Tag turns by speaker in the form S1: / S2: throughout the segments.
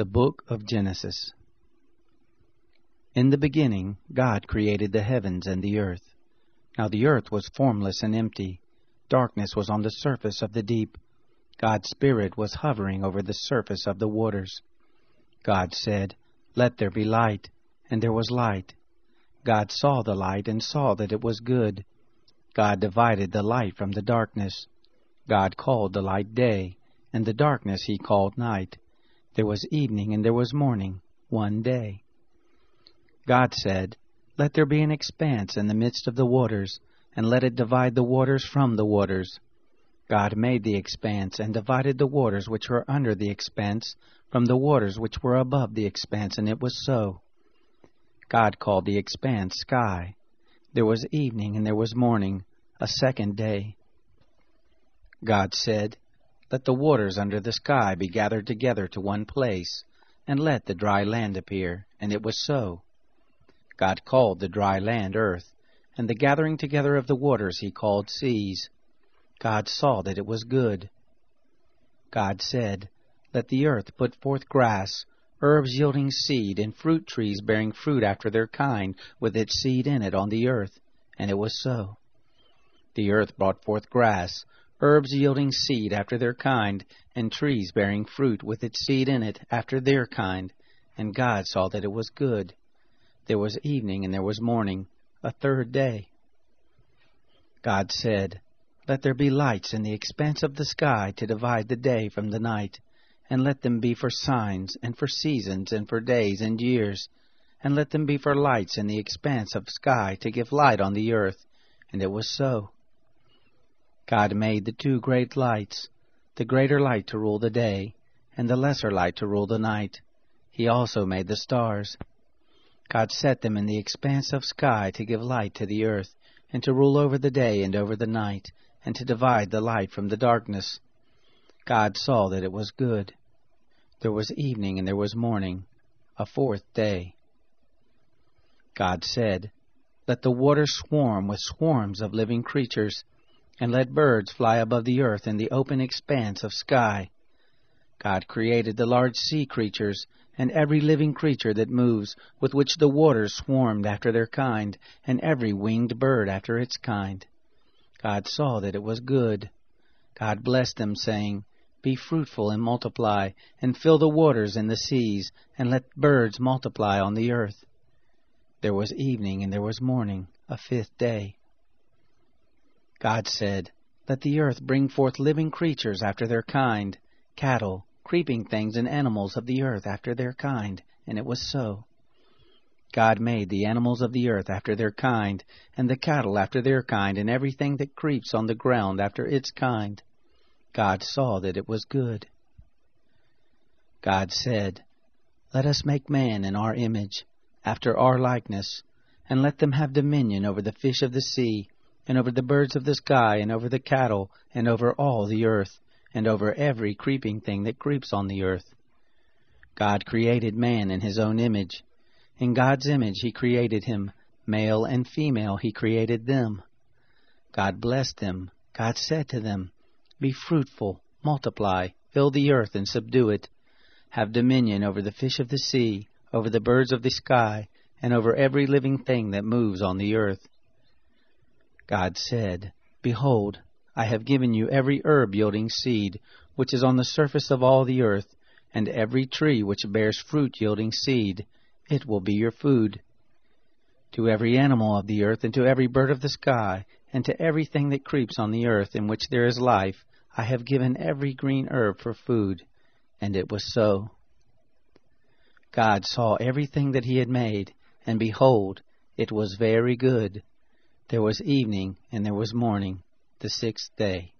S1: The Book of Genesis. In the beginning, God created the heavens and the earth. Now the earth was formless and empty. Darkness was on the surface of the deep. God's Spirit was hovering over the surface of the waters. God said, Let there be light. And there was light. God saw the light and saw that it was good. God divided the light from the darkness. God called the light day, and the darkness he called night. There was evening and there was morning, one day. God said, Let there be an expanse in the midst of the waters, and let it divide the waters from the waters. God made the expanse, and divided the waters which were under the expanse from the waters which were above the expanse, and it was so. God called the expanse sky. There was evening and there was morning, a second day. God said, let the waters under the sky be gathered together to one place, and let the dry land appear. And it was so. God called the dry land earth, and the gathering together of the waters he called seas. God saw that it was good. God said, Let the earth put forth grass, herbs yielding seed, and fruit trees bearing fruit after their kind, with its seed in it on the earth. And it was so. The earth brought forth grass, herbs yielding seed after their kind, and trees bearing fruit with its seed in it after their kind. And God saw that it was good. There was evening and there was morning, a third day. God said, Let there be lights in the expanse of the sky to divide the day from the night, and let them be for signs, and for seasons, and for days and years, and let them be for lights in the expanse of sky to give light on the earth. And it was so. God made the two great lights, the greater light to rule the day, and the lesser light to rule the night. He also made the stars. God set them in the expanse of sky to give light to the earth, and to rule over the day and over the night, and to divide the light from the darkness. God saw that it was good. There was evening and there was morning, a fourth day. God said, Let the waters swarm with swarms of living creatures, and let birds fly above the earth in the open expanse of sky. God created the large sea creatures, and every living creature that moves, with which the waters swarmed after their kind, and every winged bird after its kind. God saw that it was good. God blessed them, saying, Be fruitful and multiply, and fill the waters and the seas, and let birds multiply on the earth. There was evening and there was morning, a fifth day. God said, Let the earth bring forth living creatures after their kind, cattle, creeping things, and animals of the earth after their kind. And it was so. God made the animals of the earth after their kind, and the cattle after their kind, and everything that creeps on the ground after its kind. God saw that it was good. God said, Let us make man in our image, after our likeness, and let them have dominion over the fish of the sea, and over the birds of the sky, and over the cattle, and over all the earth, and over every creeping thing that creeps on the earth. God created man in his own image. In God's image he created him, male and female he created them. God blessed them. God said to them, Be fruitful, multiply, fill the earth and subdue it. Have dominion over the fish of the sea, over the birds of the sky, and over every living thing that moves on the earth. God said, Behold, I have given you every herb yielding seed, which is on the surface of all the earth, and every tree which bears fruit yielding seed, it will be your food. To every animal of the earth, and to every bird of the sky, and to everything that creeps on the earth in which there is life, I have given every green herb for food. And it was so. God saw everything that he had made, and behold, it was very good. There was evening, and there was morning, the sixth day.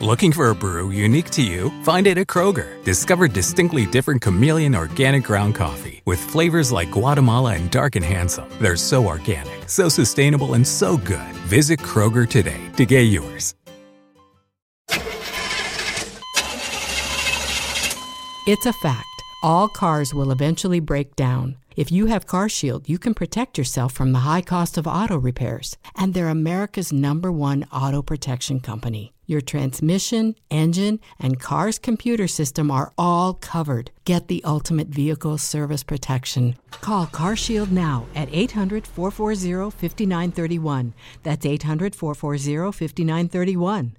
S2: Looking for a brew unique to you? Find it at Kroger. Discover distinctly different chameleon organic ground coffee with flavors like Guatemala and Dark and Handsome. They're so organic, so sustainable, and so good. Visit Kroger today to get yours.
S3: It's a fact. All cars will eventually break down. If you have CarShield, you can protect yourself from the high cost of auto repairs. And they're America's number one auto protection company. Your transmission, engine, and car's computer system are all covered. Get the ultimate vehicle service protection. Call CarShield now at 800 440 5931. That's 800 440 5931.